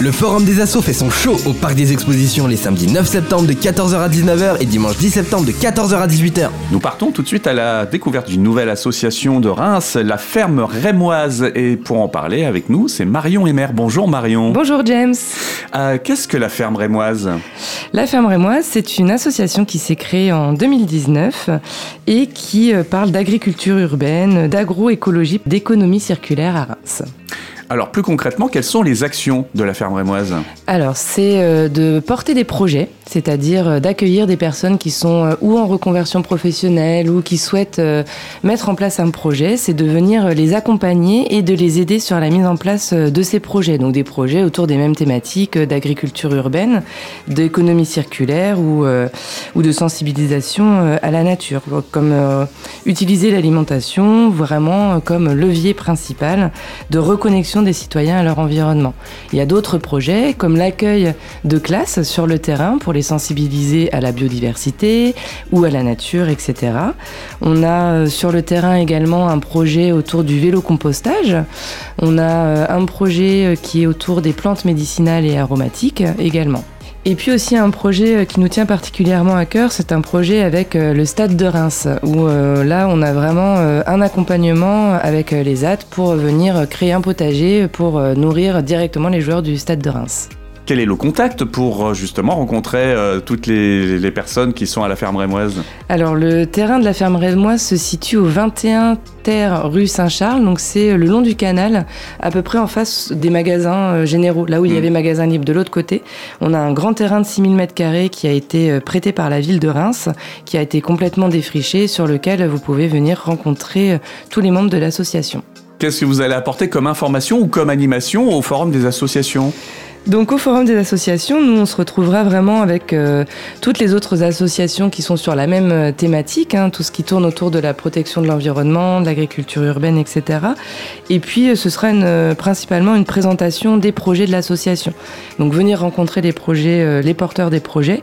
Le Forum des Assos fait son show au Parc des Expositions les samedis 9 septembre de 14h à 19h et dimanche 10 septembre de 14h à 18h. Nous partons tout de suite à la découverte d'une nouvelle association de Reims, la Ferme Rémoise. Et pour en parler avec nous, c'est Marion Emer. Bonjour Marion. Bonjour James. Euh, Qu'est-ce que la Ferme Rémoise? La Ferme Rémoise, c'est une association qui s'est créée en 2019 et qui euh, parle d'agriculture urbaine, d'agroécologie, d'économie circulaire à Reims. Alors plus concrètement, quelles sont les actions de la Ferme Rémoise? Alors, c'est euh, de porter des projets, c'est-à-dire euh, d'accueillir des personnes qui sont euh, ou en reconversion professionnelle ou qui souhaitent mettre en place un projet. C'est de venir les accompagner et de les aider sur la mise en place de ces projets. Donc des projets autour des mêmes thématiques d'agriculture urbaine, d'économie circulaire ou, ou de sensibilisation à la nature, comme utiliser l'alimentation vraiment comme levier principal de reconnexion des citoyens à leur environnement. Il y a d'autres projets comme l'accueil de classes sur le terrain pour les sensibiliser à la biodiversité ou à la nature, etc. On a euh, sur le terrain également un projet autour du vélo compostage. On a euh, un projet euh, qui est autour des plantes médicinales et aromatiques également. Et puis aussi un projet euh, qui nous tient particulièrement à cœur, c'est un projet avec euh, le Stade de Reims, où euh, là on a vraiment un accompagnement avec les AT pour venir créer un potager pour nourrir directement les joueurs du Stade de Reims. Quel est le contact pour euh, justement rencontrer euh, toutes les, les personnes qui sont à la Ferme Rémoise? Alors le terrain de la ferme Rémoise se situe au 21 terre rue Saint-Charles, donc c'est le long du canal, à peu près en face des magasins euh, généraux, là où il y Mm. avait magasins libres de l'autre côté. On a un grand terrain de 6000 m2 qui a été euh, prêté par la ville de Reims, qui a été complètement défriché, sur lequel vous pouvez venir rencontrer euh, tous les membres de l'association. Qu'est-ce que vous allez apporter comme information ou comme animation au Forum des associations? Donc au Forum des associations, nous on se retrouvera vraiment avec euh, toutes les autres associations qui sont sur la même euh, thématique, hein, tout ce qui tourne autour de la protection de l'environnement, de l'agriculture urbaine, etc. Et puis euh, ce sera principalement une présentation des projets de l'association. Donc venir rencontrer les projets, les porteurs des projets.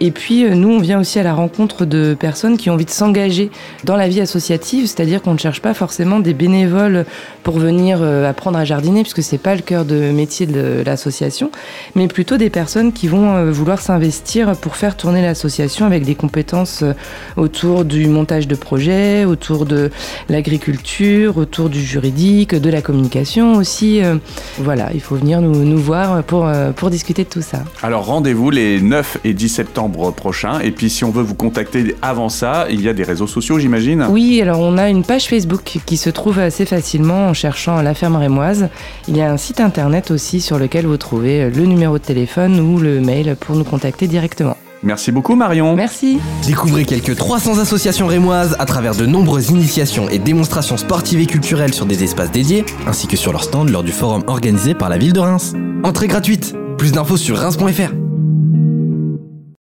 Et puis nous on vient aussi à la rencontre de personnes qui ont envie de s'engager dans la vie associative, c'est-à-dire qu'on ne cherche pas forcément des bénévoles pour venir apprendre à jardiner, puisque c'est pas le cœur de métier de l'association, mais plutôt des personnes qui vont euh, vouloir s'investir pour faire tourner l'association avec des compétences euh, autour du montage de projets, autour de l'agriculture, autour du juridique, de la communication aussi. euh, Voilà, il faut venir nous, nous voir pour, pour discuter de tout ça. Alors rendez-vous les 9 et 10 septembre prochains. Et puis si on veut vous contacter avant ça, il y a des réseaux sociaux, j'imagine? Oui, alors on a une page Facebook qui se trouve assez facilement en cherchant la ferme rémoise. Il y a un site internet aussi sur lequel vous trouvez le numéro de téléphone ou le mail pour nous contacter directement. Merci beaucoup Marion. Merci. Découvrez quelques 300 associations rémoises à travers de nombreuses initiations et démonstrations sportives et culturelles sur des espaces dédiés, ainsi que sur leur stand lors du forum organisé par la ville de Reims. Entrée gratuite. Plus d'infos sur reims.fr.